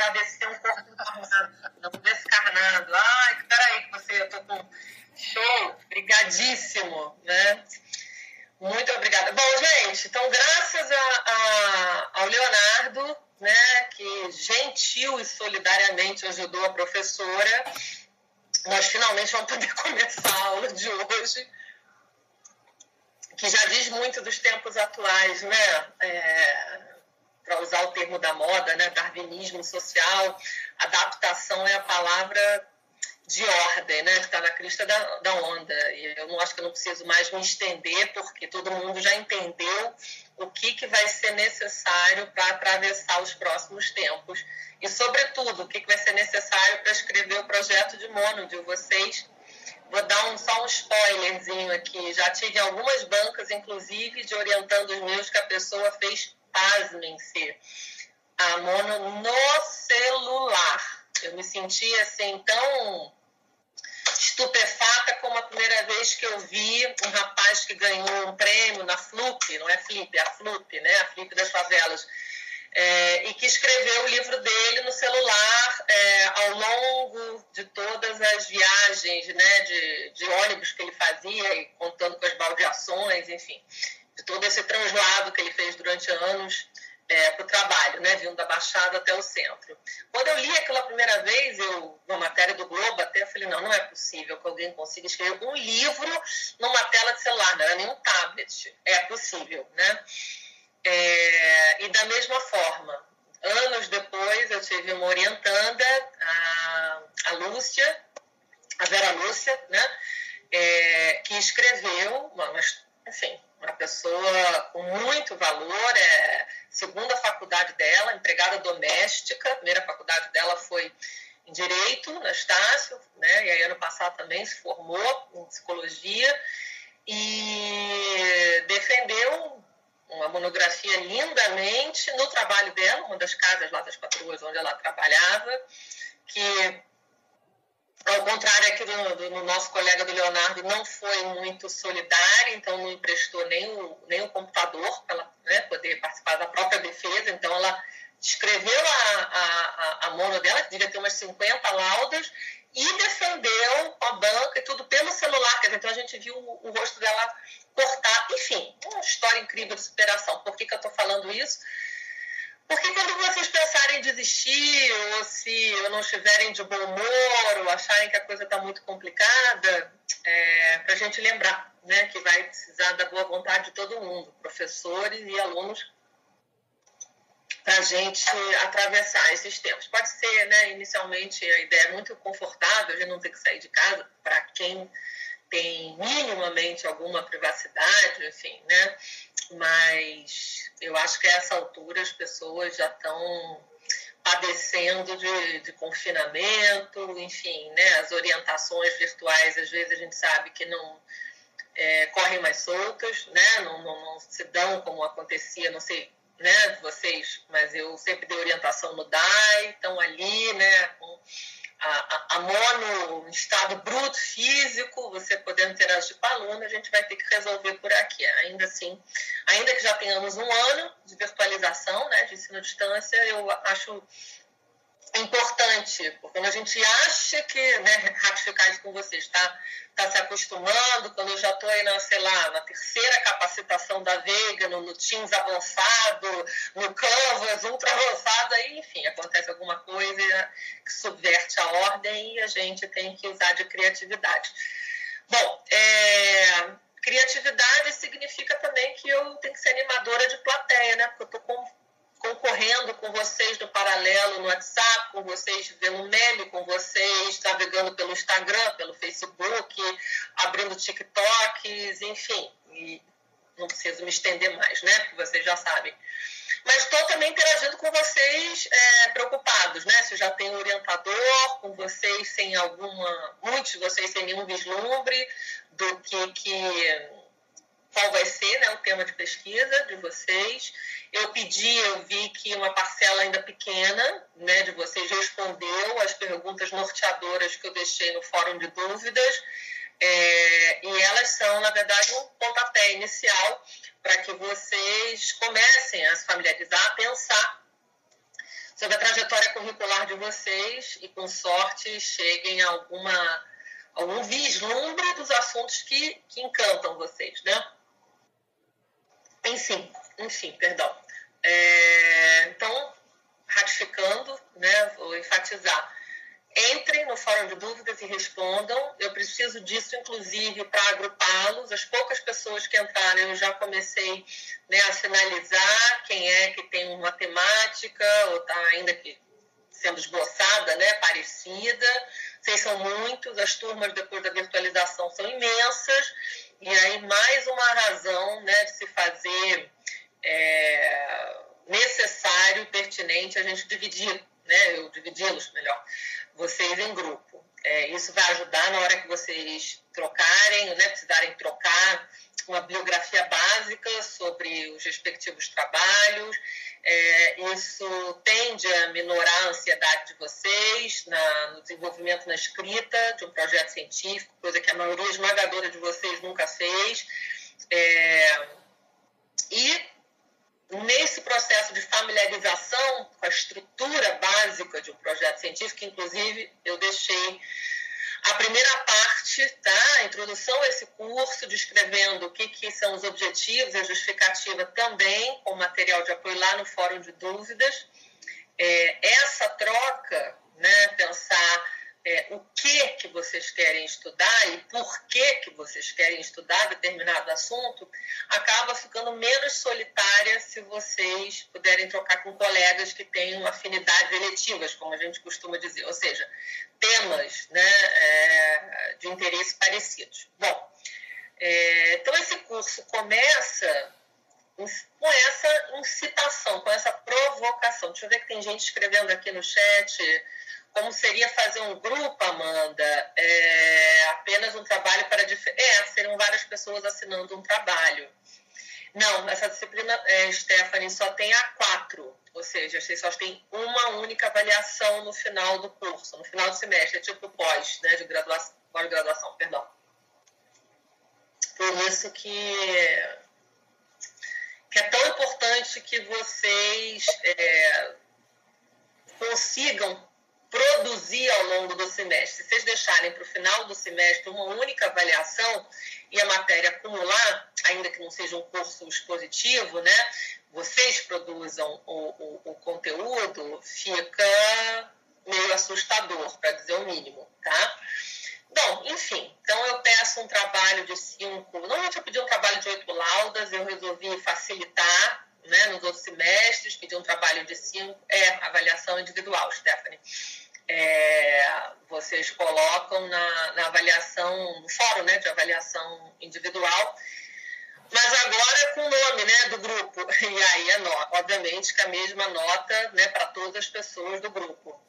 agradecer um corpo encarnado, não descarnado. Ai, peraí, que você, eu tô com show, brigadíssimo, né? Muito obrigada. Bom, gente, então, graças a, a, ao Leonardo, né, que gentil e solidariamente ajudou a professora, nós finalmente vamos poder começar a aula de hoje, que já diz muito dos tempos atuais, né? É, Usar o termo da moda, né? Darwinismo social, adaptação é a palavra de ordem, né? Está na crista da, da onda. E eu não acho que eu não preciso mais me estender, porque todo mundo já entendeu o que, que vai ser necessário para atravessar os próximos tempos. E, sobretudo, o que, que vai ser necessário para escrever o projeto de mono de vocês. Vou dar um, só um spoilerzinho aqui. Já tive algumas bancas, inclusive, de orientando os meus que a pessoa fez, pasmem-se, a mono no celular. Eu me senti assim tão estupefata como a primeira vez que eu vi um rapaz que ganhou um prêmio na FLUP, não é FLIP, é a FLUP, né? a FLIP das favelas, é, e que escreveu o livro dele no celular é, ao longo de todas as viagens né, de, de ônibus que ele fazia, contando com as baldeações, enfim, todo esse translado que ele fez durante anos é, para o trabalho, né, vindo da Baixada até o centro. Quando eu li aquela primeira vez, eu, uma matéria do Globo, até falei, não, não é possível que alguém consiga escrever um livro numa tela de celular, não era nem um tablet. É possível, né? É, e da mesma forma, anos depois, eu tive uma orientanda, a, a Lúcia, a Vera Lúcia, né? É, que escreveu, uma, enfim, uma pessoa com muito valor, é segunda faculdade dela, empregada doméstica, primeira faculdade dela foi em Direito, na Estácio, né, e aí ano passado também se formou em Psicologia, e defendeu uma monografia lindamente no trabalho dela, uma das casas lá das patroas onde ela trabalhava, que ao contrário aqui do, do, do, nosso colega do Leonardo, não foi muito solidária, então não emprestou nem o, nem o computador para ela né, poder participar da própria defesa. Então, ela escreveu a, a, a mono dela, que devia ter umas 50 laudas, e defendeu a banca e tudo pelo celular. Então, a gente viu o, o rosto dela cortar. Enfim, uma história incrível de superação. Por que, que eu estou falando isso? Porque quando vocês pensarem em desistir, ou se não estiverem de bom humor, ou acharem que a coisa está muito complicada, é, para a gente lembrar né, que vai precisar da boa vontade de todo mundo, professores e alunos, para a gente atravessar esses tempos. Pode ser, né, inicialmente, a ideia é muito confortável de não ter que sair de casa, para quem tem minimamente alguma privacidade, enfim, né? Mas eu acho que a essa altura as pessoas já estão padecendo de, de, confinamento, enfim, né? As orientações virtuais, às vezes a gente sabe que não é, correm mais soltas, né? Não, não, não, se dão como acontecia, não sei, né? Vocês, mas eu sempre dei orientação no DAI, estão ali, né? Com, a, a, mono estado bruto, físico, você podendo interagir com a aluna, a gente vai ter que resolver por aqui. Ainda assim, ainda que já tenhamos um ano de virtualização, né, de ensino à distância, eu acho importante, porque quando a gente acha que, né, ratificar com vocês, está tá se acostumando, quando eu já estou aí, na, sei lá, na terceira capacitação da Veiga, no, no Teams avançado, no Canvas ultra avançado, aí, enfim, acontece alguma coisa que subverte a ordem e a gente tem que usar de criatividade. Bom, é, criatividade significa também que eu tenho que ser animadora de plateia, né? Porque eu estou concorrendo com vocês no paralelo no WhatsApp, com vocês vendo meme, com vocês navegando pelo Instagram, pelo Facebook, abrindo TikToks, enfim. E não preciso me estender mais, né? Porque vocês já sabem. Mas estou também interagindo com vocês é, preocupados, né? Se já tem orientador, com vocês sem alguma, muitos de vocês sem nenhum vislumbre do que, que qual vai ser né, o tema de pesquisa de vocês. Eu pedi, eu vi que uma parcela ainda pequena né, de vocês respondeu as perguntas norteadoras que eu deixei no fórum de dúvidas. É, e elas são, na verdade, um pontapé inicial para que vocês comecem a se familiarizar, a pensar sobre a trajetória curricular de vocês e, com sorte, cheguem a alguma, algum vislumbre dos assuntos que, que encantam vocês, né? Enfim, enfim, perdão. É, então, ratificando, né, vou enfatizar entrem no fórum de dúvidas e respondam. Eu preciso disso, inclusive, para agrupá-los. As poucas pessoas que entraram, eu já comecei né, a sinalizar quem é que tem uma temática ou está ainda que sendo esboçada, né, parecida. Vocês são muitos, as turmas depois da virtualização são imensas, e aí mais uma razão né, de se fazer é, necessário, pertinente, a gente dividir, né, eu dividi-los melhor, vocês em grupo. É, isso vai ajudar na hora que vocês trocarem, né, precisarem trocar uma biografia básica sobre os respectivos trabalhos. É, isso tende a minorar a ansiedade de vocês na, no desenvolvimento na escrita de um projeto científico, coisa que a maioria esmagadora de vocês nunca fez. É, e nesse processo de familiarização com a estrutura básica de um projeto científico, inclusive eu deixei a primeira parte, tá? a introdução a esse curso, descrevendo o que, que são os objetivos, a justificativa também, com material de apoio lá no Fórum de Dúvidas. É, essa troca, né, pensar é, o que que vocês querem estudar e por que que vocês querem estudar determinado assunto, acaba ficando menos solitária se vocês puderem trocar com colegas que têm afinidades eletivas, como a gente costuma dizer, ou seja, temas né, é, de interesse parecidos. Bom, é, então esse curso começa com essa incitação, com essa provocação. Deixa eu ver que tem gente escrevendo aqui no chat como seria fazer um grupo, Amanda? É apenas um trabalho para. É, seriam várias pessoas assinando um trabalho. Não, essa disciplina, é, Stephanie, só tem a quatro, ou seja, vocês só tem uma única avaliação no final do curso, no final do semestre, é tipo pós, né, de graduação, pós-graduação, perdão. Por isso que, que é tão importante que vocês é, consigam produzir ao longo do semestre. Se vocês deixarem para o final do semestre uma única avaliação e a matéria acumular, ainda que não seja um curso expositivo, né? Vocês produzam o, o, o conteúdo, fica meio assustador, para dizer o mínimo, tá? Bom, enfim, então eu peço um trabalho de cinco. Normalmente eu pedi um trabalho de oito laudas, eu resolvi facilitar né, nos outros semestres, pedi um trabalho de cinco. É, avaliação individual, Stephanie é, vocês colocam na, na, avaliação, no fórum né, de avaliação individual, mas agora com o nome né, do grupo. E aí, é nota, obviamente, que a mesma nota né, para todas as pessoas do grupo.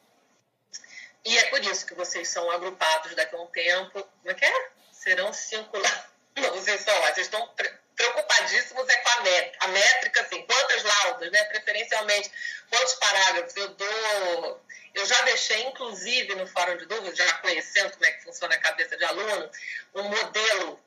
E é por isso que vocês são agrupados daqui a um tempo. Como é que é? Serão cinco lá. Não, vocês são lá, vocês estão preocupadíssimos é com a métrica. A métrica, assim, quantas laudas, né? Preferencialmente, quantos parágrafos eu dou. Eu já deixei, inclusive, no Fórum de Dúvidas, já conhecendo como é que funciona a cabeça de aluno, um modelo.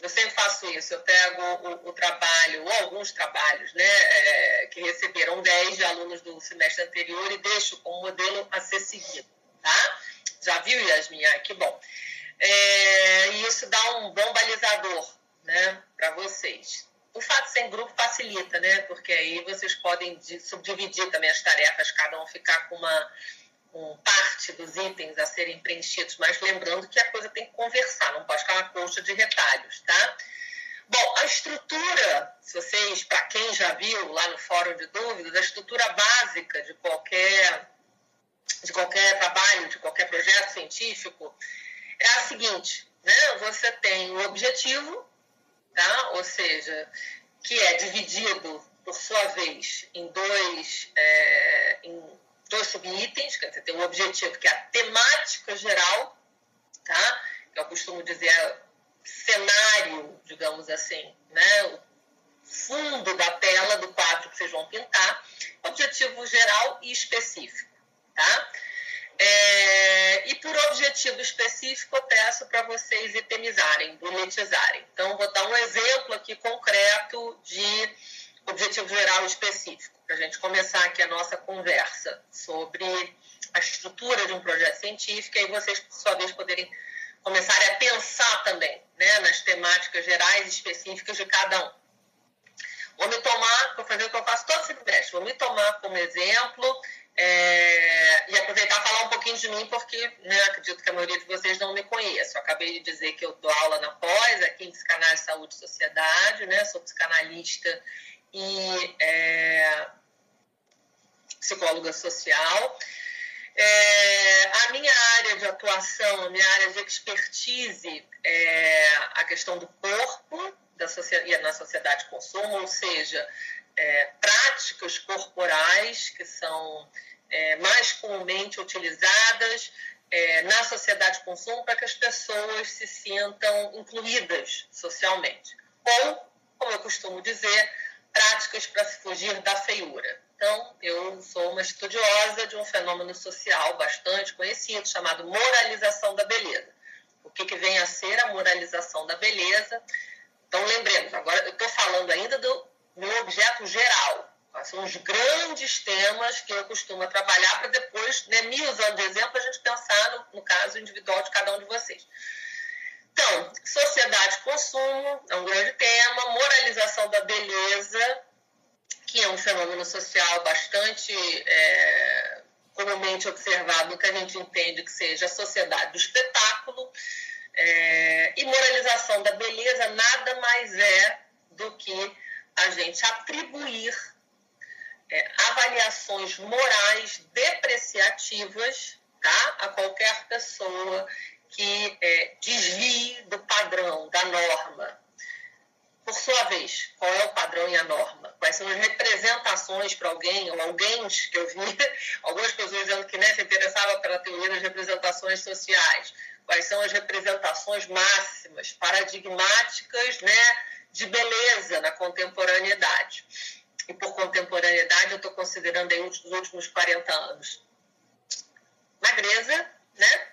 Eu sempre faço isso, eu pego o, o trabalho, ou alguns trabalhos, né, é, que receberam 10 de alunos do semestre anterior e deixo como modelo a ser seguido, tá? Já viu, Yasmin? Ah, que bom. É, e isso dá um bom balizador né, para vocês. O fato de ser em grupo facilita, né? Porque aí vocês podem subdividir também as tarefas, cada um ficar com uma com parte dos itens a serem preenchidos, mas lembrando que a coisa tem que conversar, não pode ficar uma colcha de retalhos, tá? Bom, a estrutura, se vocês, para quem já viu lá no fórum de dúvidas, a estrutura básica de qualquer de qualquer trabalho, de qualquer projeto científico, é a seguinte, né? Você tem o objetivo, tá? ou seja, que é dividido, por sua vez, em dois, é, em dois subitens, quer dizer, tem um objetivo que é a temática geral, tá? que eu costumo dizer cenário, digamos assim, né? o fundo da tela do quadro que vocês vão pintar, objetivo geral e específico. Tá? É, e por objetivo específico, eu peço para vocês itemizarem, bonitizarem. Então, vou dar um exemplo aqui concreto de objetivo geral específico, para a gente começar aqui a nossa conversa sobre a estrutura de um projeto científico e vocês, por sua vez, poderem começar a pensar também né, nas temáticas gerais específicas de cada um. Vou me tomar, vou fazer o que eu faço todo semestre, vou me tomar como exemplo é, e aproveitar e falar um pouquinho de mim, porque né, acredito que a maioria de vocês não me conhece. Eu acabei de dizer que eu dou aula na pós, aqui em Psicanálise, Saúde e Sociedade, né? Sou psicanalista e é, psicóloga social. É, a minha área de atuação, a minha área de expertise é a questão do corpo da sociedade, na sociedade de consumo, ou seja, é, práticas corporais que são é, mais comumente utilizadas é, na sociedade de consumo para que as pessoas se sintam incluídas socialmente. Ou, como eu costumo dizer, práticas para se fugir da feiura. Então, eu sou uma estudiosa de um fenômeno social bastante conhecido chamado moralização da beleza. O que, que vem a ser a moralização da beleza? Então, lembremos, agora eu estou falando ainda do meu objeto geral. São os grandes temas que eu costumo trabalhar para depois, né, me usando de exemplo, a gente pensar no, no caso individual de cada um de vocês. Então, sociedade consumo é um grande tema, moralização da beleza, que é um fenômeno social bastante é, comumente observado que a gente entende que seja a sociedade do espetáculo. É, e moralização da beleza nada mais é do que a gente atribuir é, avaliações morais depreciativas tá, a qualquer pessoa que é, desvie do padrão, da norma. Por sua vez, qual é o padrão e a norma? Quais são as representações para alguém, ou alguém que eu vi, algumas pessoas dizendo que né, se interessava pela teoria das representações sociais. Quais são as representações máximas, paradigmáticas né, de beleza na contemporaneidade? E por contemporaneidade eu estou considerando aí os últimos 40 anos. Magreza, né?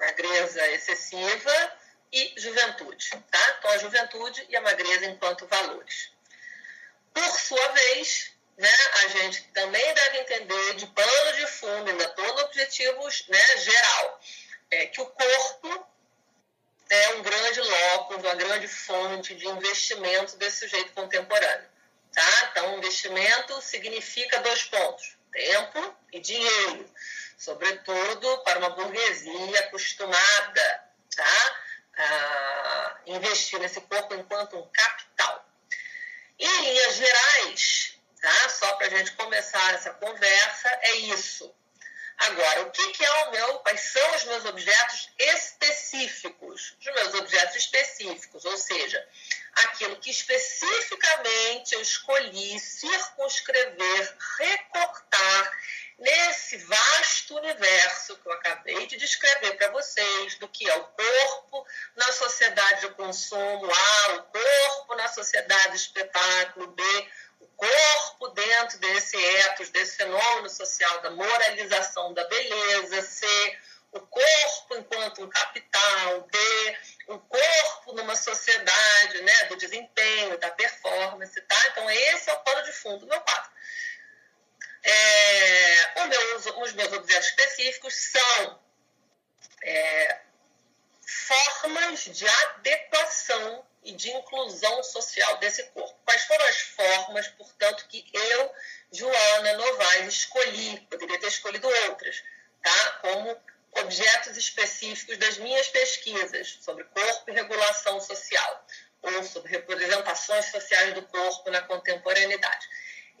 magreza excessiva e juventude, tá? Então, a juventude e a magreza enquanto valores. Por sua vez, né, a gente também deve entender de pano de fundo, ainda estou no objetivo né, geral, é que o corpo é um grande locus, uma grande fonte de investimento desse sujeito contemporâneo. Tá? Então, investimento significa dois pontos: tempo e dinheiro sobretudo para uma burguesia acostumada tá, a investir nesse corpo enquanto um capital. Em linhas gerais, tá, só para a gente começar essa conversa, é isso. Agora, o que, que é o meu, quais são os meus objetos específicos? Os meus objetos específicos, ou seja, aquilo que especificamente eu escolhi circunscrever, recortar nesse vasto universo que eu acabei de descrever para vocês, do que é o corpo na sociedade de consumo A, o corpo na sociedade de espetáculo B, o corpo dentro desse ethos, desse fenômeno social da moralização da beleza, C, o corpo enquanto um capital, D, o corpo numa sociedade né, do desempenho, da performance, tá? Então, esse é o pano de fundo do meu quadro. É, os meus objetos específicos são é, formas de adequação e de inclusão social desse corpo. Quais foram as formas, portanto, que eu, Joana Novaes, escolhi? Poderia ter escolhido outras, tá? Como objetos específicos das minhas pesquisas sobre corpo e regulação social, ou sobre representações sociais do corpo na contemporaneidade.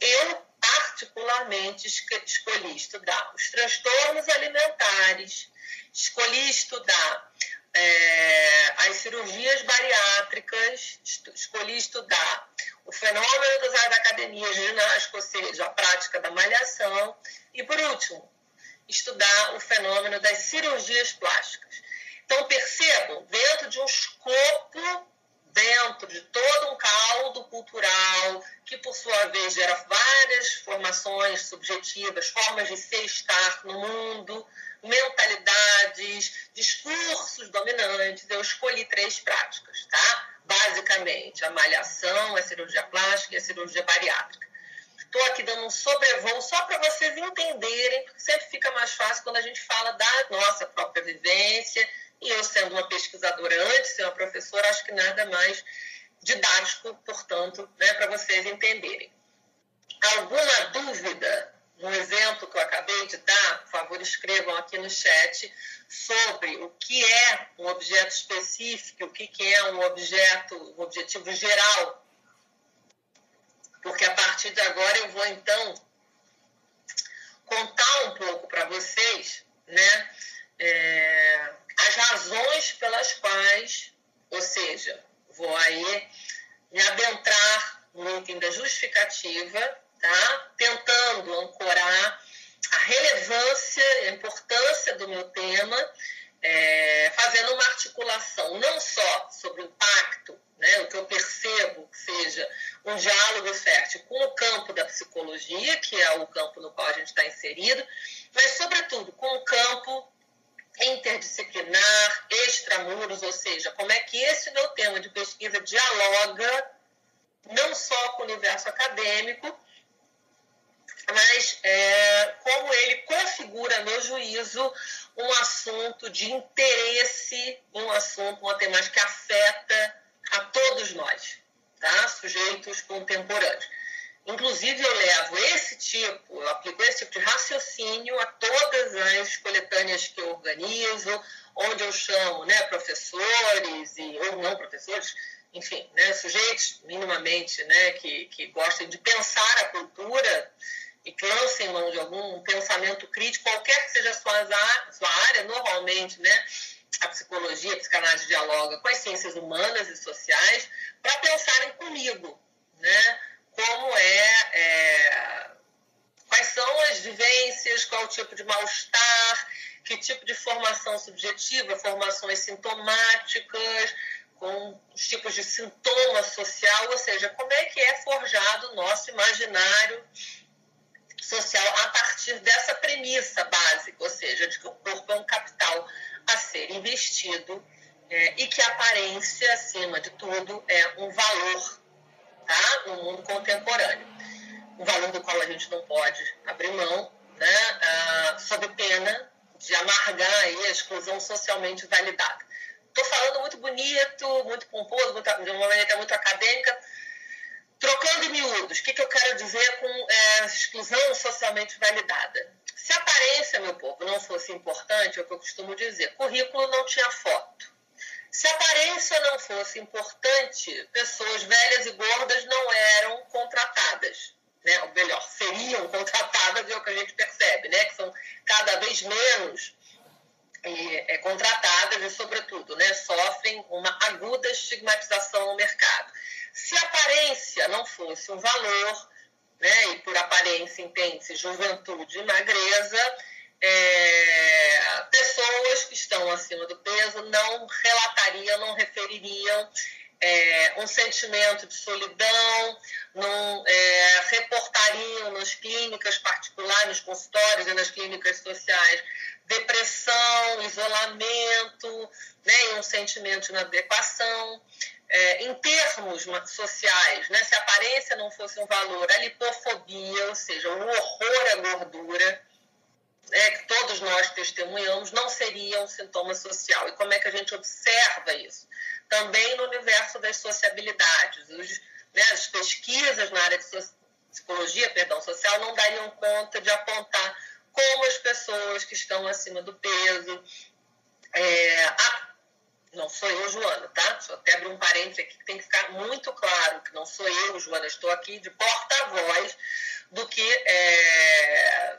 Eu particularmente escolhi estudar os transtornos alimentares, escolhi estudar é, as cirurgias bariátricas, escolhi estudar o fenômeno das academias de ginástica, ou seja, a prática da malhação, e por último, estudar o fenômeno das cirurgias plásticas. Então, percebam, dentro de um escopo dentro de todo um caldo cultural que, por sua vez, gera várias formações subjetivas, formas de ser estar no mundo, mentalidades, discursos dominantes. Eu escolhi três práticas, tá? basicamente a malhação, a cirurgia plástica e a cirurgia bariátrica. Estou aqui dando um sobrevoo só para vocês entenderem, porque sempre fica mais fácil quando a gente fala da nossa própria vivência. E eu, sendo uma pesquisadora antes uma professora, acho que nada mais didático, portanto, né, para vocês entenderem. Alguma dúvida no exemplo que eu acabei de dar, por favor, escrevam aqui no chat sobre o que é um objeto específico, o que é um objeto, um objetivo geral. Porque a partir de agora eu vou então contar um pouco para vocês, né, é, as razões pelas quais, ou seja, vou aí me adentrar no item da justificativa tá? tentando ancorar a relevância, a importância do meu tema, é, fazendo uma articulação não só sobre o impacto, né, o que eu percebo que seja um diálogo fértil com o campo da psicologia, que é o campo no qual a gente está inserido, mas, sobretudo, com o campo interdisciplinar, extramuros, ou seja, como é que esse meu tema de pesquisa dialoga não só com o universo acadêmico, mas é, como ele configura, meu juízo, um assunto de interesse, um assunto, uma temática que afeta a todos nós, tá? sujeitos contemporâneos. Inclusive, eu levo esse tipo, eu aplico esse tipo de raciocínio a todas as coletâneas que eu organizo, onde eu chamo né, professores e, ou não professores, enfim, né, sujeitos minimamente né, que, que gostem de pensar a cultura e que lancem mão de algum pensamento crítico, qualquer que seja a sua, sua área, normalmente, né? A psicologia, a psicanálise dialoga com as ciências humanas e sociais, para pensarem comigo, né? Como é, é, Quais são as vivências, qual o tipo de mal-estar, que tipo de formação subjetiva, formações sintomáticas, com os tipos de sintoma social, ou seja, como é que é forjado o nosso imaginário social a partir dessa premissa básica, ou seja, de que o corpo é um capital a ser investido é, e que a aparência, acima de tudo, é um valor no mundo contemporâneo. Um valor do qual a gente não pode abrir mão, né? ah, sob pena de amargar aí a exclusão socialmente validada. Estou falando muito bonito, muito pomposo, muito, de uma maneira muito acadêmica, Trocando miúdos, o que, que eu quero dizer com é, exclusão socialmente validada? Se a aparência, meu povo, não fosse importante, é o que eu costumo dizer, currículo não tinha foto. Se a aparência não fosse importante, pessoas velhas e gordas não eram contratadas. Né? Ou melhor, seriam contratadas, é o que a gente percebe, né? que são cada vez menos é, contratadas e, sobretudo, né, sofrem uma aguda estigmatização no mercado. Se aparência não fosse um valor, né, e por aparência entende-se juventude e magreza, é, pessoas que estão acima do peso não relatariam, não refeririam é, um sentimento de solidão, não é, reportariam nas clínicas particulares, nos consultórios e nas clínicas sociais depressão, isolamento, né, um sentimento de inadequação. É, em termos sociais, né, se a aparência não fosse um valor, a lipofobia, ou seja, o horror à gordura, né, que todos nós testemunhamos, não seria um sintoma social. E como é que a gente observa isso? Também no universo das sociabilidades. Os, né, as pesquisas na área de psicologia perdão, social não dariam conta de apontar como as pessoas que estão acima do peso, é, a não sou eu, Joana, tá? Só até abrir um parênteses aqui que tem que ficar muito claro que não sou eu, Joana, estou aqui de porta-voz do que é,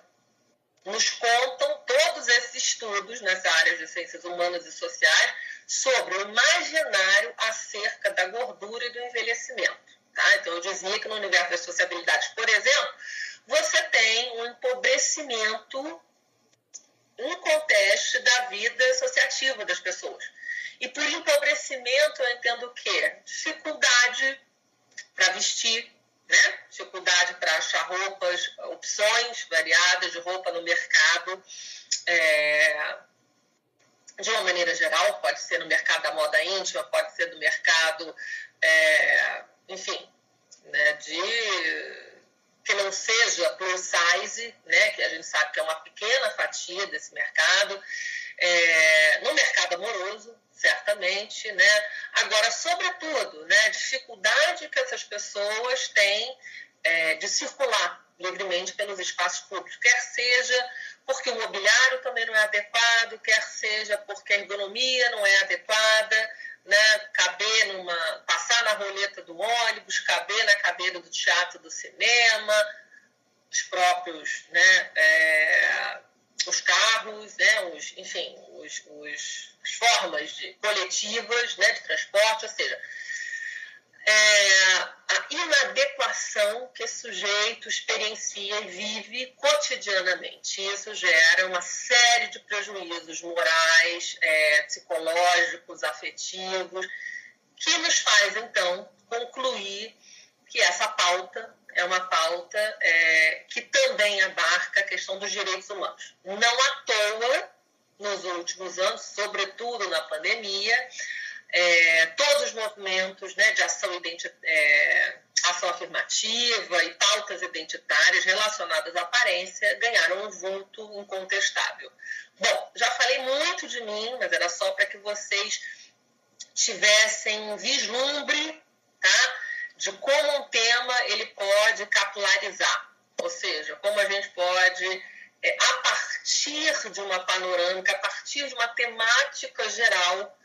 nos contam todos esses estudos nessa área de ciências humanas e sociais sobre o imaginário acerca da gordura e do envelhecimento. Tá? Então, eu dizia que no universo das sociabilidades, por exemplo, você tem um empobrecimento um contexto da vida associativa das pessoas. E por empobrecimento eu entendo o quê? Dificuldade para vestir, né? dificuldade para achar roupas, opções variadas de roupa no mercado. É... de uma maneira geral, pode ser no mercado da moda íntima, pode ser do mercado, é, enfim, né, de que não seja plus size, né, que a gente sabe que é uma pequena fatia desse mercado, é, no mercado amoroso, né? Agora, sobretudo, né, a dificuldade que essas pessoas têm é, de circular livremente pelos espaços públicos, quer seja porque o mobiliário também não é adequado, quer seja porque a ergonomia não é adequada, né? caber numa, passar na roleta do ônibus, caber na cadeira do teatro, do cinema, os próprios, né? É, os carros, né? Os, enfim, os, os, as formas de, coletivas né? de transporte, ou seja, é, a inadequação que esse sujeito experiencia e vive cotidianamente. Isso gera uma série de prejuízos morais, é, psicológicos, afetivos, que nos faz, então, concluir que essa pauta é uma pauta é, que também abarca a questão dos direitos humanos. Não à toa, nos últimos anos, sobretudo na pandemia, é, todos os movimentos né, de ação, é, ação afirmativa e pautas identitárias relacionadas à aparência ganharam um vulto incontestável. Bom, já falei muito de mim, mas era só para que vocês tivessem um vislumbre tá, de como um tema ele pode capilarizar, ou seja, como a gente pode, é, a partir de uma panorâmica, a partir de uma temática geral,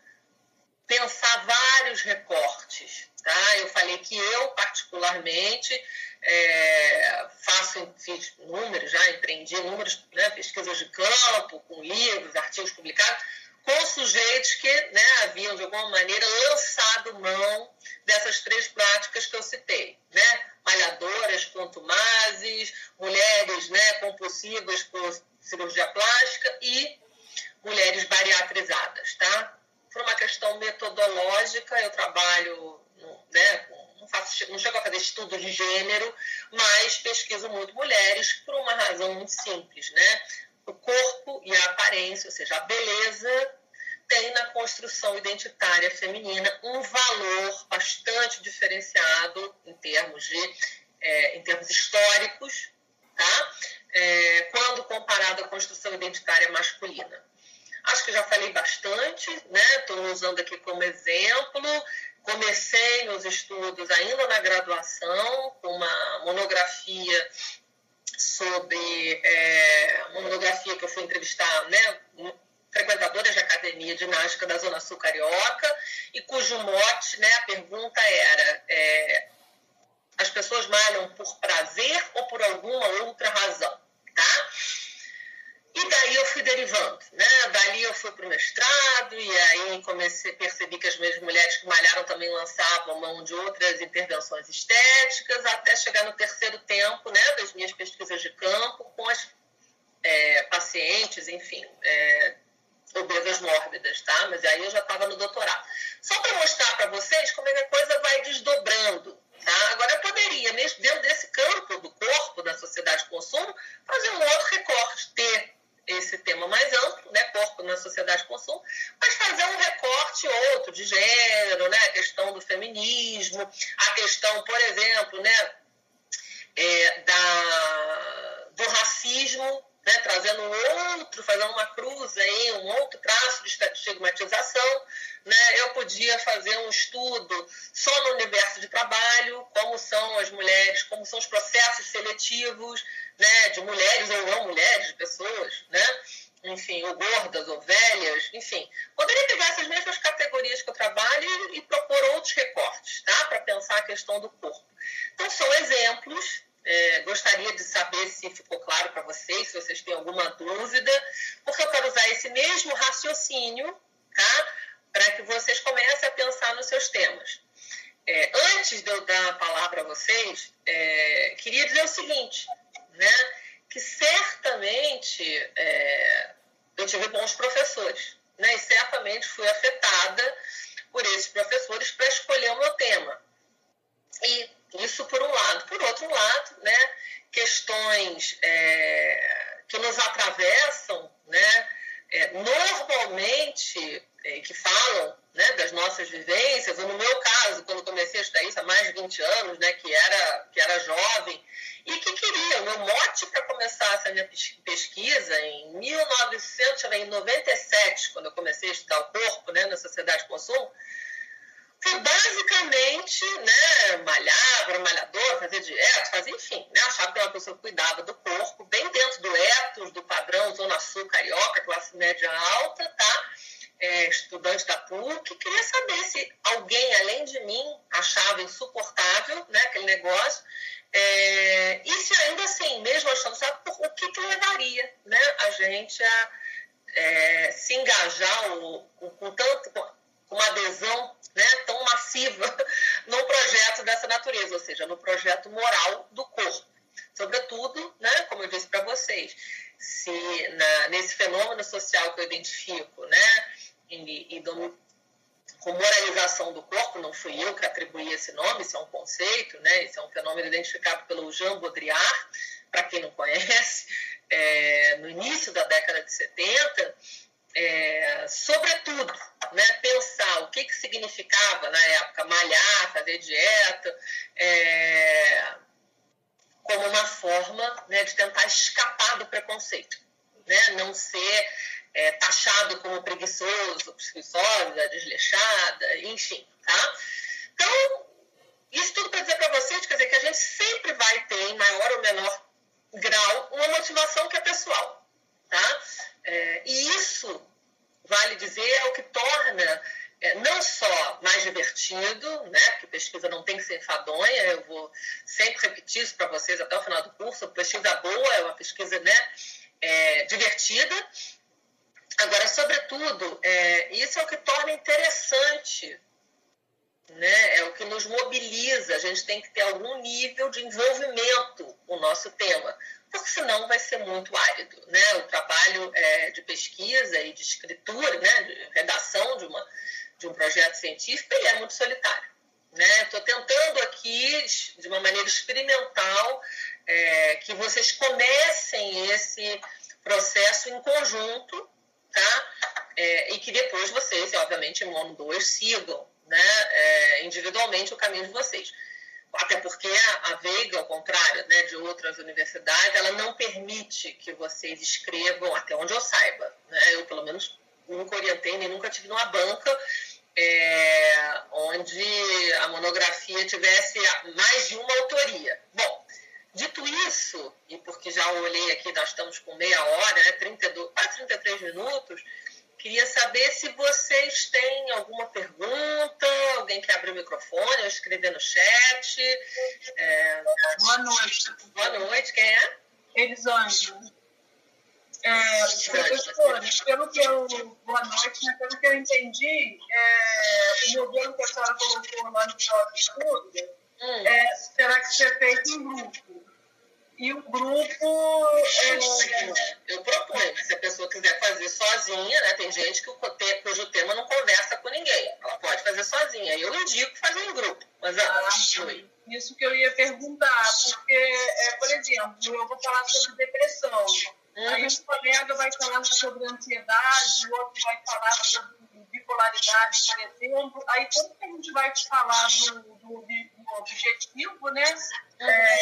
pensar vários recortes. Tá? Eu falei que eu, particularmente, é, faço fiz números, já empreendi números, né, pesquisas de campo, com livros, artigos publicados, com sujeitos que né, haviam, de alguma maneira, lançado mão dessas três práticas que eu citei. Né? Malhadoras, contumazes, mulheres né, compulsivas por cirurgia plástica e mulheres bariatrizadas. Tá? por uma questão metodológica, eu trabalho, né, não, faço, não chego a fazer estudo de gênero, mas pesquiso muito mulheres por uma razão muito simples, né? O corpo e a aparência, ou seja, a beleza tem na construção identitária feminina um valor bastante diferenciado em termos de é, em termos históricos, tá? É, quando comparado à construção identitária masculina. Acho que já falei bastante, né? Estou usando aqui como exemplo. Comecei os estudos ainda na graduação, com uma monografia sobre é, uma monografia que eu fui entrevistar, né? Frequentadoras de academia de ginástica da Zona Sul Carioca, e cujo mote, né, a pergunta era: é, as pessoas malham por prazer ou por alguma outra razão? Tá? E daí eu fui derivando, né? Dali eu fui para o mestrado e aí comecei percebi que as mesmas mulheres que malharam também lançavam mão de outras intervenções estéticas, até chegar no terceiro tempo, né, das minhas pesquisas de campo com as é, pacientes, enfim, é, obesas mórbidas, tá? Mas aí eu já estava no doutorado. Só para mostrar para vocês como é que a coisa vai desdobrando, tá? Agora eu poderia, mesmo dentro desse campo do corpo da sociedade de consumo, fazer um outro recorte, ter esse tema mais amplo, né, corpo na sociedade de consumo, mas fazer um recorte outro de gênero, né, a questão do feminismo, a questão, por exemplo, né, é, da, do racismo, né, trazendo um outro, fazendo uma cruz aí, um outro traço de estigmatização. Né? Eu podia fazer um estudo só no universo de trabalho, como são as mulheres, como são os processos seletivos né, de mulheres ou não mulheres, de pessoas, né? enfim, ou gordas ou velhas, enfim. Poderia pegar essas mesmas categorias que eu trabalho e, e propor outros recortes, tá? Para pensar a questão do corpo. Então, são exemplos. É, gostaria de saber se ficou claro para vocês, se vocês têm alguma dúvida, porque eu quero usar esse mesmo raciocínio, tá? Para que vocês comecem a pensar nos seus temas. É, antes de eu dar a palavra a vocês, é, queria dizer o seguinte: né? que certamente é, eu tive bons professores, né? e certamente fui afetada por esses professores para escolher o meu tema. E isso por um lado. Por outro lado, né, questões é, que nos atravessam, né, é, normalmente 20 anos, né, que era, que era jovem, e que queria. O meu mote para começar essa minha pesquisa, em 1997, quando eu comecei a estudar o corpo né, na sociedade de consumo, foi basicamente né, malhar, era malhador, fazer dieta, fazer, enfim, né, achava que era uma pessoa que cuidava do corpo, bem dentro do ethos, do padrão Zona Sul carioca, classe média alta, tá? É, estudante da PUC, queria saber se alguém além de mim achava insuportável né, aquele negócio é, e se ainda assim, mesmo achando, sabe o que, que levaria né, a gente a é, se engajar com, com tanto, uma adesão né, tão massiva num projeto dessa natureza, ou seja, no projeto moral do corpo. Sobretudo, né, como eu disse para vocês, se na, nesse fenômeno social que eu identifico, né, e, e com moralização do corpo, não fui eu que atribuí esse nome, isso é um conceito, né, isso é um fenômeno identificado pelo Jean Baudrillard, para quem não conhece, é, no início da década de 70, é, sobretudo, né, pensar o que, que significava na época malhar, fazer dieta, é, como uma forma né, de tentar escapar do preconceito, né, não ser é, taxado como preguiçoso, preguiçosa, desleixada, enfim, tá? Então, isso tudo para dizer para vocês, quer dizer, que a gente sempre vai ter, em maior ou menor grau, uma motivação que é pessoal, tá? É, e isso, vale dizer, é o que torna é, não só mais divertido, né, porque pesquisa não tem que ser enfadonha, eu vou sempre repetir isso para vocês até o final do curso, pesquisa boa é uma pesquisa né, é, divertida, agora, sobretudo, é, isso é o que torna interessante, né, é o que nos mobiliza, a gente tem que ter algum nível de envolvimento no nosso tema, porque senão vai ser muito árido. Né? O trabalho é, de pesquisa e de escritura, né, de redação de, uma, de um projeto científico, ele é muito solitário. Estou né? tentando aqui, de uma maneira experimental, é, que vocês comecem esse processo em conjunto, tá? É, e que depois vocês, obviamente, em ano 2, sigam né, é, individualmente o caminho de vocês até porque a Veiga, ao contrário né, de outras universidades, ela não permite que vocês escrevam, até onde eu saiba. Né? Eu, pelo menos, nunca orientei, nem nunca tive numa banca é, onde a monografia tivesse mais de uma autoria. Bom, dito isso, e porque já olhei aqui, nós estamos com meia hora, né, 32, quase 33 minutos, Queria saber se vocês têm alguma pergunta, alguém quer abrir o microfone ou escrever no chat. É... Boa noite. Boa noite, quem é? Elisângela. É, pelo que eu. Boa noite, né? pelo que eu entendi, é, o modelo que a senhora colocou lá no próprio estudo hum. é, terá que ser feito em grupo e o grupo. É... Eu proponho, mas se a pessoa quiser fazer sozinha, né? Tem gente que o, cujo tema não conversa com ninguém. Ela pode fazer sozinha. Eu indico fazer em grupo. Mas ah, Isso que eu ia perguntar, porque, é, por exemplo, eu vou falar sobre depressão. Uhum. Aí um colega vai falar sobre ansiedade, o outro vai falar sobre bipolaridade, por exemplo. Aí como que a gente vai falar do objetivo, né? É,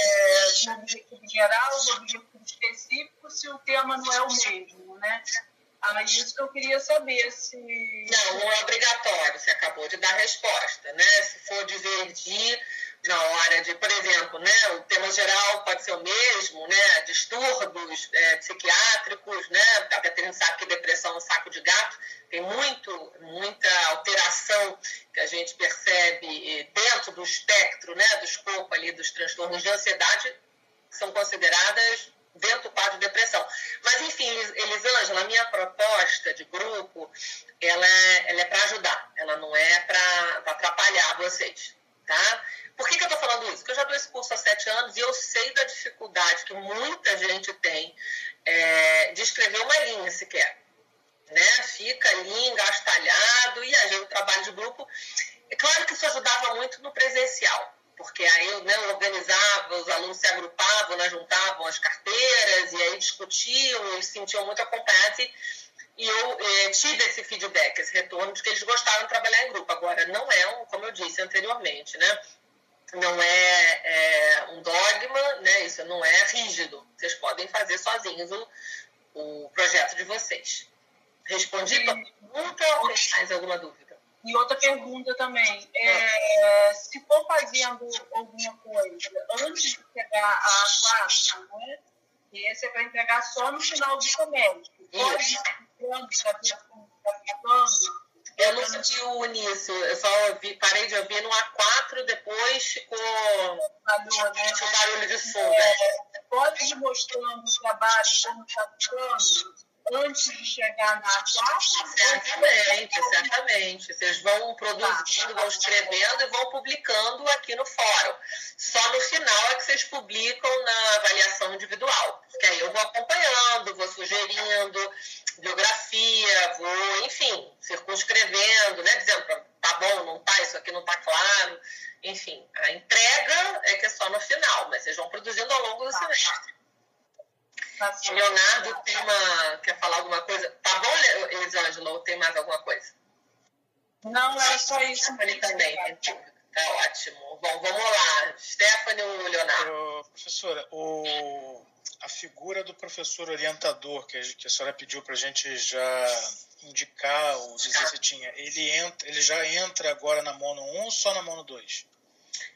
do objetivo geral, do objetivo específico, se o tema não é o mesmo, né? Aí isso que eu queria saber se. Não, não é obrigatório, você acabou de dar a resposta, né? Se for divergir na hora de, por exemplo, né, o tema geral pode ser o mesmo, né, distúrbios é, psiquiátricos, né, a gente sabe que depressão é um saco de gato, tem muito, muita alteração que a gente percebe dentro do espectro, né, do escopo ali dos transtornos de ansiedade, são consideradas dentro do quadro de depressão. Mas, enfim, Elisângela, a minha proposta de grupo, ela é, ela é para ajudar, ela não é para atrapalhar vocês, tá? Por que, que eu estou falando isso? Porque eu já dou esse curso há sete anos e eu sei da dificuldade que muita gente tem é, de escrever uma linha sequer. Né? Fica ali engastalhado e a o trabalho de grupo. É claro que isso ajudava muito no presencial, porque aí eu né, organizava, os alunos se agrupavam, né, juntavam as carteiras e aí discutiam, eles se sentiam muito acompanhados e, e eu eh, tive esse feedback, esse retorno de que eles gostavam de trabalhar em grupo. Agora, não é, um, como eu disse anteriormente, né? não é, é, um dogma, né? Isso não é rígido. Vocês podem fazer sozinhos o, o projeto de vocês. Respondi a pergunta ou mais alguma dúvida? E outra pergunta também, é, se for fazendo alguma coisa antes de pegar a classe, né? E esse é para entregar só no final do semestre. Pode Eu não senti o início, eu só ouvi, parei de ouvir no A4, depois ficou né? um barulho de fundo. É, pode ir mostrando o trabalho, como está ficando, antes de chegar na classe? Certamente, certamente. Vocês vão produzindo, vão escrevendo e vão publicando aqui no fórum. Só no final é que vocês publicam na avaliação individual. Porque aí eu vou acompanhando, vou sugerindo biografia, vou, enfim, circunscrevendo, né? Dizendo, tá bom, não tá, isso aqui não tá claro. Enfim, a entrega é que é só no final, mas vocês vão produzindo ao longo do tá. semestre. Leonardo tem uma. Quer falar alguma coisa? Tá bom, Elisângela, ou tem mais alguma coisa? Não, era só isso. Stephanie também, tá ótimo. Bom, vamos lá. Stephanie ou Leonardo? professora, o, a figura do professor orientador que a, que a senhora pediu para a gente já indicar ou dizer se tinha, ele, entra, ele já entra agora na mono 1 ou só na mono 2?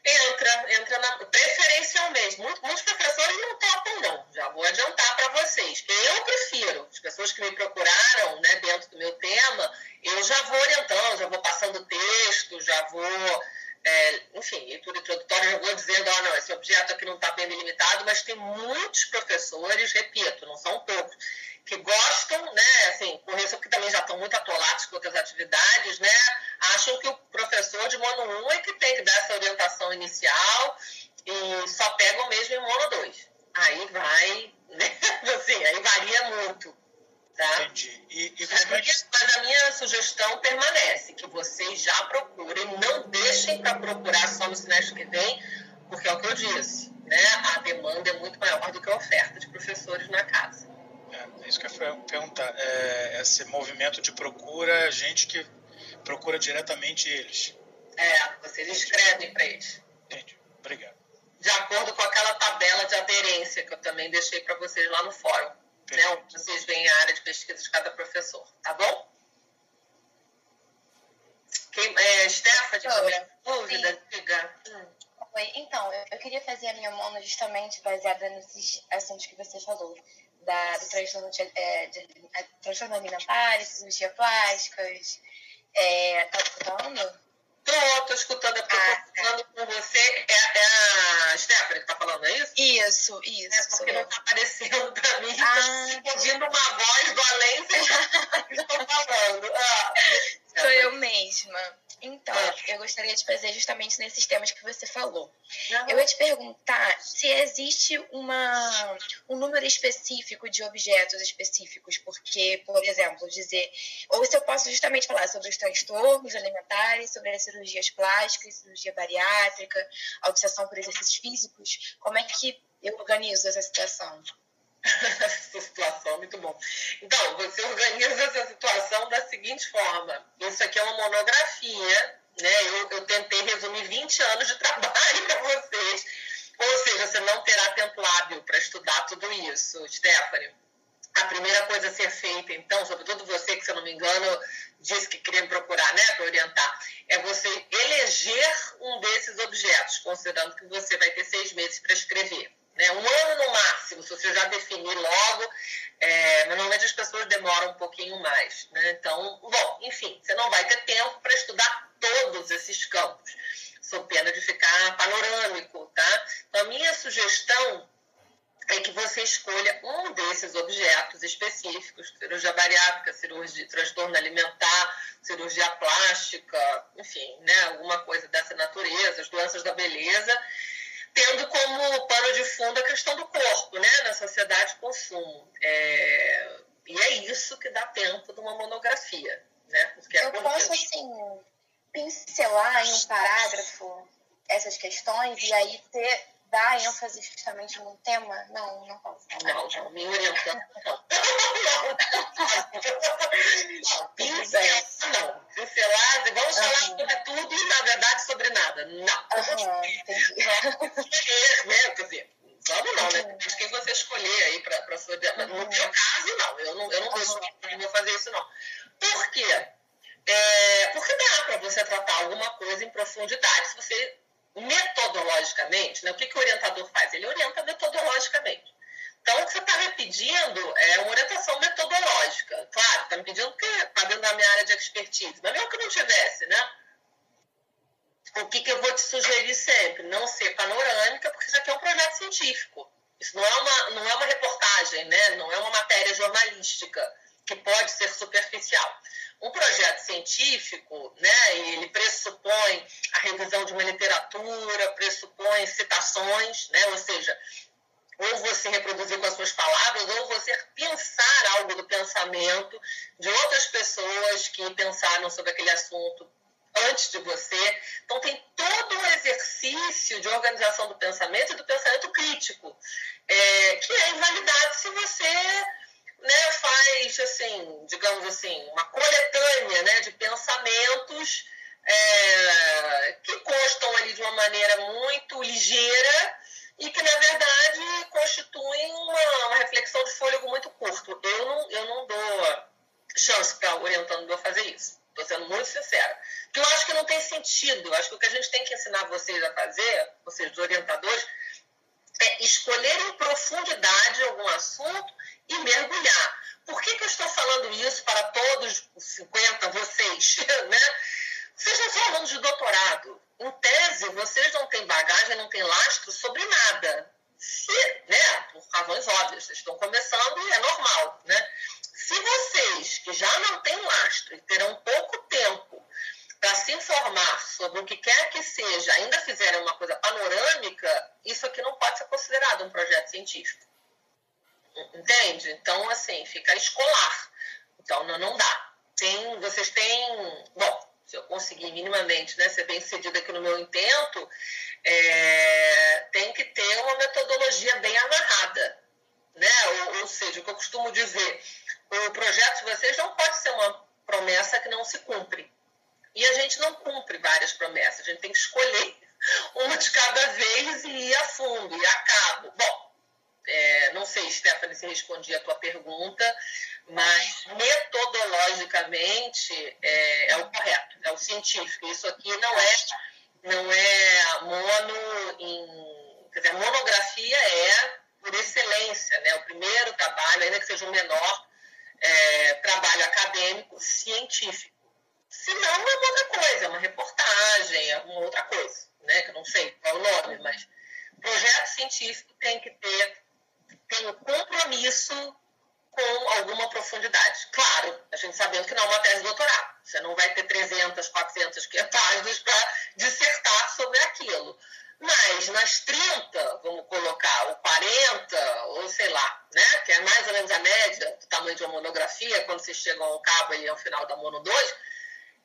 Entra, entra na, preferencialmente. Muitos, muitos professores não topam, não. Já vou adiantar para vocês. Eu prefiro. As pessoas que me procuraram né, dentro do meu tema, eu já vou orientando, já vou passando texto, já vou. É, enfim, leitura introdutória, já vou dizendo, ah, não, esse objeto aqui não está bem delimitado, mas tem muitos professores, repito, não são poucos, que gostam, né, assim, conheço que também já estão muito atolados com outras atividades, né, acham que o professor de mono 1 é que tem que dar essa orientação inicial e só pegam mesmo em mono 2. Aí vai, né, assim, aí varia muito. Tá? Entendi. E, e mas, é que... mas a minha sugestão permanece, que vocês já procurem, não deixem para procurar só no semestre que vem, porque é o que eu disse, né? A demanda é muito maior do que a oferta de professores na casa. É, é isso que eu ia perguntar. É, esse movimento de procura, gente que procura diretamente eles. É, vocês escrevem para eles. Entendi. Obrigado. De acordo com aquela tabela de aderência que eu também deixei para vocês lá no fórum. Né, onde vocês veem a área de pesquisa de cada professor. Tá bom? Quem, é, Stephanie, também dúvida? Diga. Hum. Oi, então, eu, eu, queria fazer a minha mono justamente baseada nesses assuntos que você falou da, do transtorno, de, é, de, é, transtorno alimentar, cirurgia plásticas. É, tá escutando? Tô, tô escutando, é porque ah, eu tô tá. falando com você. É, é a Stephanie que tá falando, é isso? Isso, isso. É porque não tá aparecendo pra mim, ah, então, ouvindo uma voz do além, vocês estão falando. Ah, Sou eu mesma. Então, eu gostaria de fazer justamente nesses temas que você falou. Eu ia te perguntar se existe uma, um número específico de objetos específicos, porque, por exemplo, dizer. Ou se eu posso justamente falar sobre os transtornos alimentares, sobre as cirurgias plásticas, cirurgia bariátrica, a obsessão por exercícios físicos, como é que eu organizo essa situação? essa situação, bom. Então, você organiza essa situação da seguinte forma: isso aqui é uma monografia, né? Eu, eu tentei resumir 20 anos de trabalho para vocês, ou seja, você não terá tempo hábil para estudar tudo isso, Stephanie. A primeira coisa a ser feita, então, sobretudo você que, se eu não me engano, disse que queria me procurar, né, para orientar, é você eleger um desses objetos, considerando que você vai ter seis meses para escrever. Né? Um ano no máximo, se você já definir logo, é, normalmente as pessoas demoram um pouquinho mais. Né? Então, bom, enfim, você não vai ter tempo para estudar todos esses campos, sob pena de ficar panorâmico. Tá? Então, a minha sugestão é que você escolha um desses objetos específicos, cirurgia bariátrica, cirurgia de transtorno alimentar, cirurgia plástica, enfim, né, alguma coisa dessa natureza, as doenças da beleza, tendo como pano de fundo a questão do corpo, né, na sociedade de consumo. É, e é isso que dá tempo de uma monografia, né? Porque é Eu posso, assim, pincelar em um parágrafo essas questões e aí ter, dar ênfase justamente num tema? Não, não posso. Não, não, me orientando, não. pincelar, não. Pincelar, vamos uhum. falar sobre tudo e, na verdade, sobre nada. Não. Uhum, né? Quer dizer, vamos não, né? De quem você escolher aí para sua. No meu caso, não. Eu não, eu não vou fazer isso, não. Por quê? É, porque dá para você tratar alguma coisa em profundidade. Se você, metodologicamente, né, o que, que o orientador faz? Ele orienta metodologicamente. Então, o que você está me pedindo é uma orientação metodológica. Claro, está me pedindo que está dentro da minha área de expertise. Mas mesmo que não tivesse, né? O que, que eu vou te sugerir sempre? Não ser panorâmica, porque isso aqui é um projeto científico. Isso não é uma, não é uma reportagem, né? não é uma matéria jornalística que pode ser superficial. Um projeto científico, né, ele pressupõe a revisão de uma literatura, pressupõe citações, né, ou seja, ou você reproduzir com as suas palavras, ou você pensar algo do pensamento de outras pessoas que pensaram sobre aquele assunto antes de você. Então, tem todo um exercício de organização do pensamento e do pensamento crítico, é, que é invalidado se você né, faz, assim, digamos assim, uma coletânea né, de pensamentos é, que constam ali de uma maneira muito ligeira e que, na verdade, constituem uma, uma reflexão de fôlego muito curto. Eu não, eu não dou chance para orientando a fazer isso. Estou sendo muito sincera. Porque eu acho que não tem sentido. Acho que o que a gente tem que ensinar vocês a fazer, vocês, os orientadores, é escolher em profundidade algum assunto e mergulhar. Por que, que eu estou falando isso para todos os 50, vocês? Né? Vocês não são alunos de doutorado. Em tese, vocês não têm bagagem, não têm lastro sobre nada. Se, né, por razões óbvias, vocês estão começando e é normal. Né? Se vocês, que já não têm lastro e terão pouco tempo para se informar sobre o que quer que seja, ainda fizerem uma coisa panorâmica, isso aqui não pode ser considerado um projeto científico. Entende? Então, assim, fica escolar. Então, não, não dá. Tem, vocês têm. Bom, se eu conseguir minimamente né, ser bem sucedido aqui no meu intento, é, tem que ter uma metodologia bem amarrada. Né? Ou, ou seja, o que eu costumo dizer, o projeto de vocês não pode ser uma promessa que não se cumpre. E a gente não cumpre várias promessas, a gente tem que escolher uma de cada vez e ir a fundo, e a cabo. Bom, é, não sei, Stephanie, se respondi a tua pergunta, mas metodologicamente é, é, o correto, é o científico. Isso aqui não é, não é mono em. Quer dizer, a monografia é por excelência, né? O primeiro trabalho, ainda que seja o menor, é, trabalho acadêmico científico. Se não, é outra coisa, é uma reportagem, é uma outra coisa, né? Que eu não sei qual é o nome, mas projeto científico tem que ter um compromisso com alguma profundidade. Claro, a gente sabendo que não é uma tese de doutorado. Você não vai ter 300, 400, 500 páginas para dissertar sobre aquilo. Mas nas 30, vamos colocar, ou 40, ou sei lá, né? que é mais ou menos a média do tamanho de uma monografia, quando vocês chegam ao cabo e ao final da Mono 2,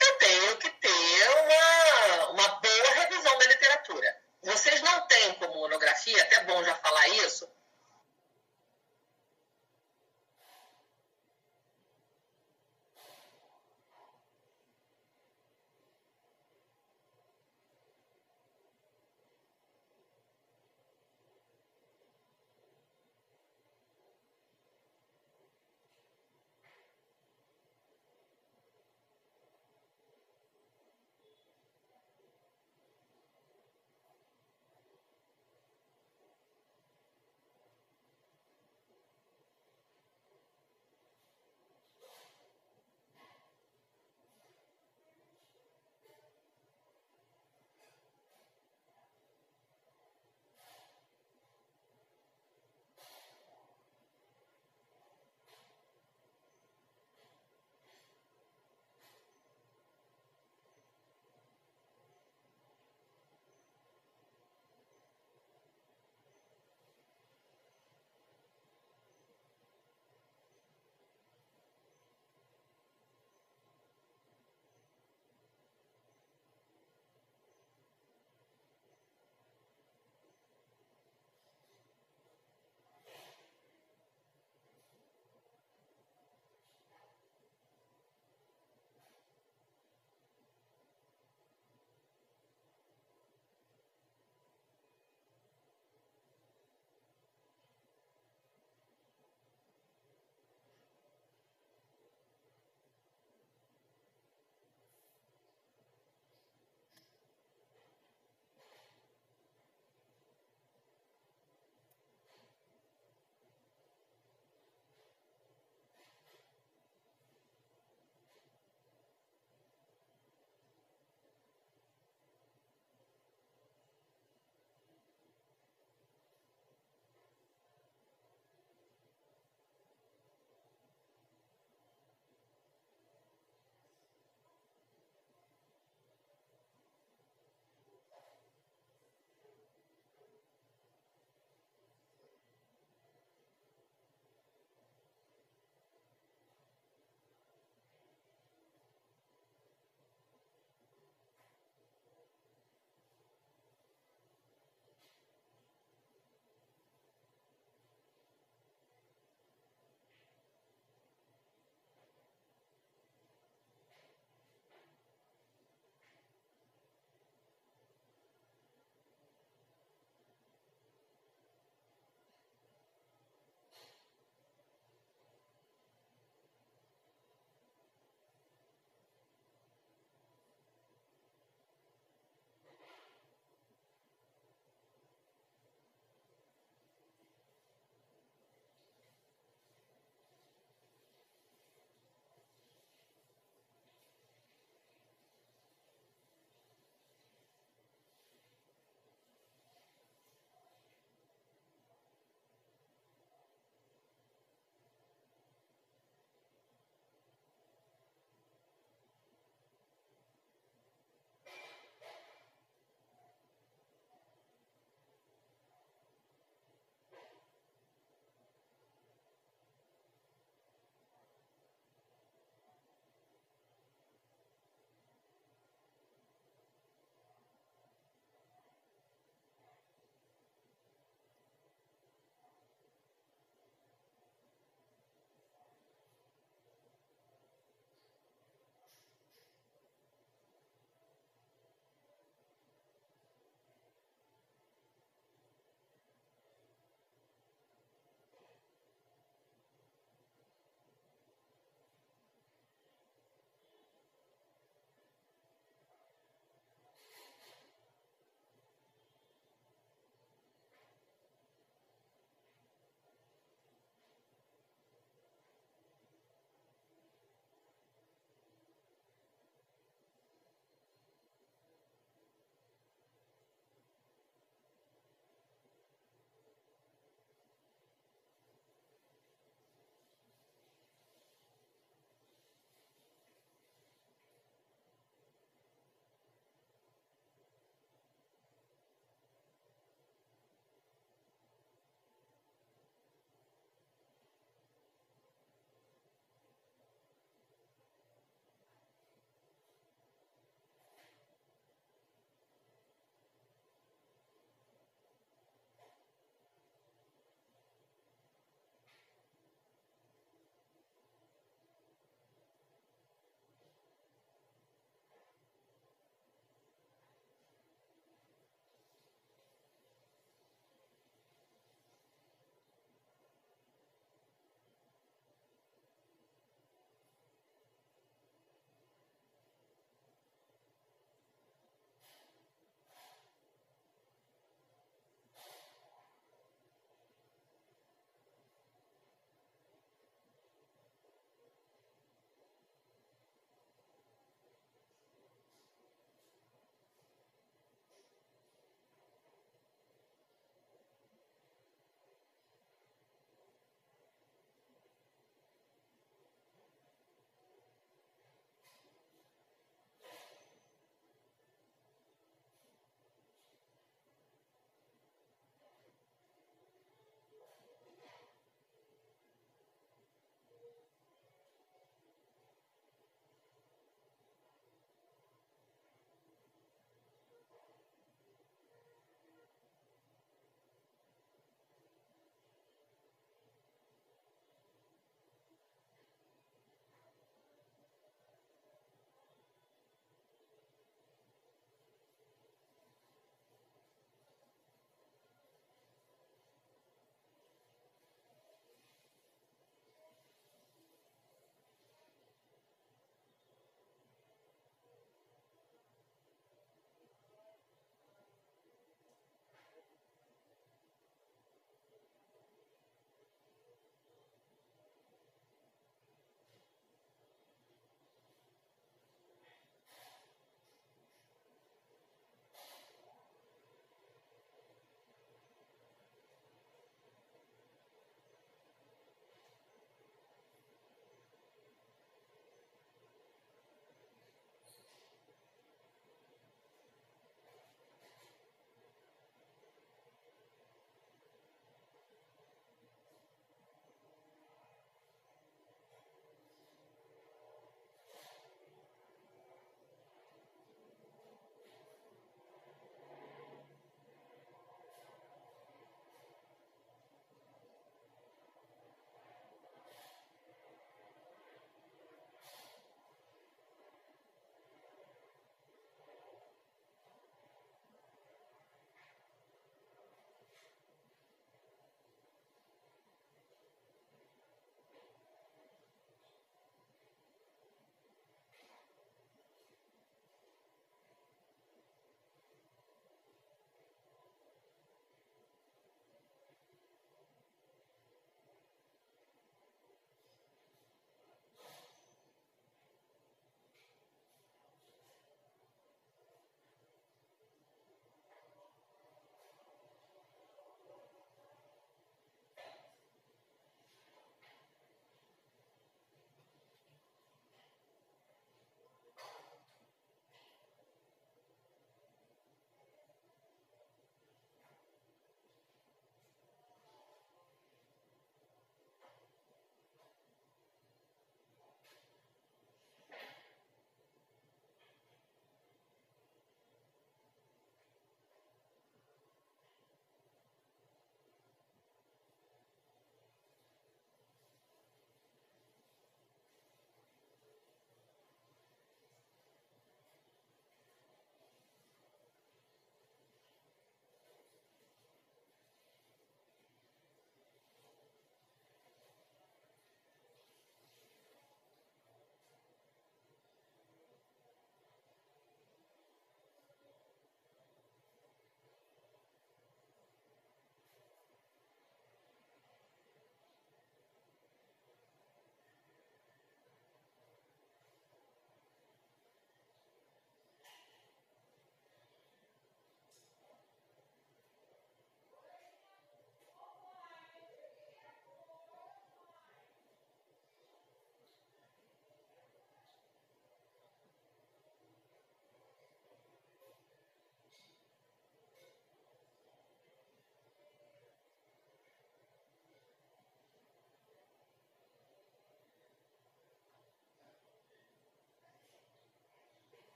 eu tenho que ter uma, uma boa revisão da literatura. Vocês não têm como monografia, até bom já falar isso,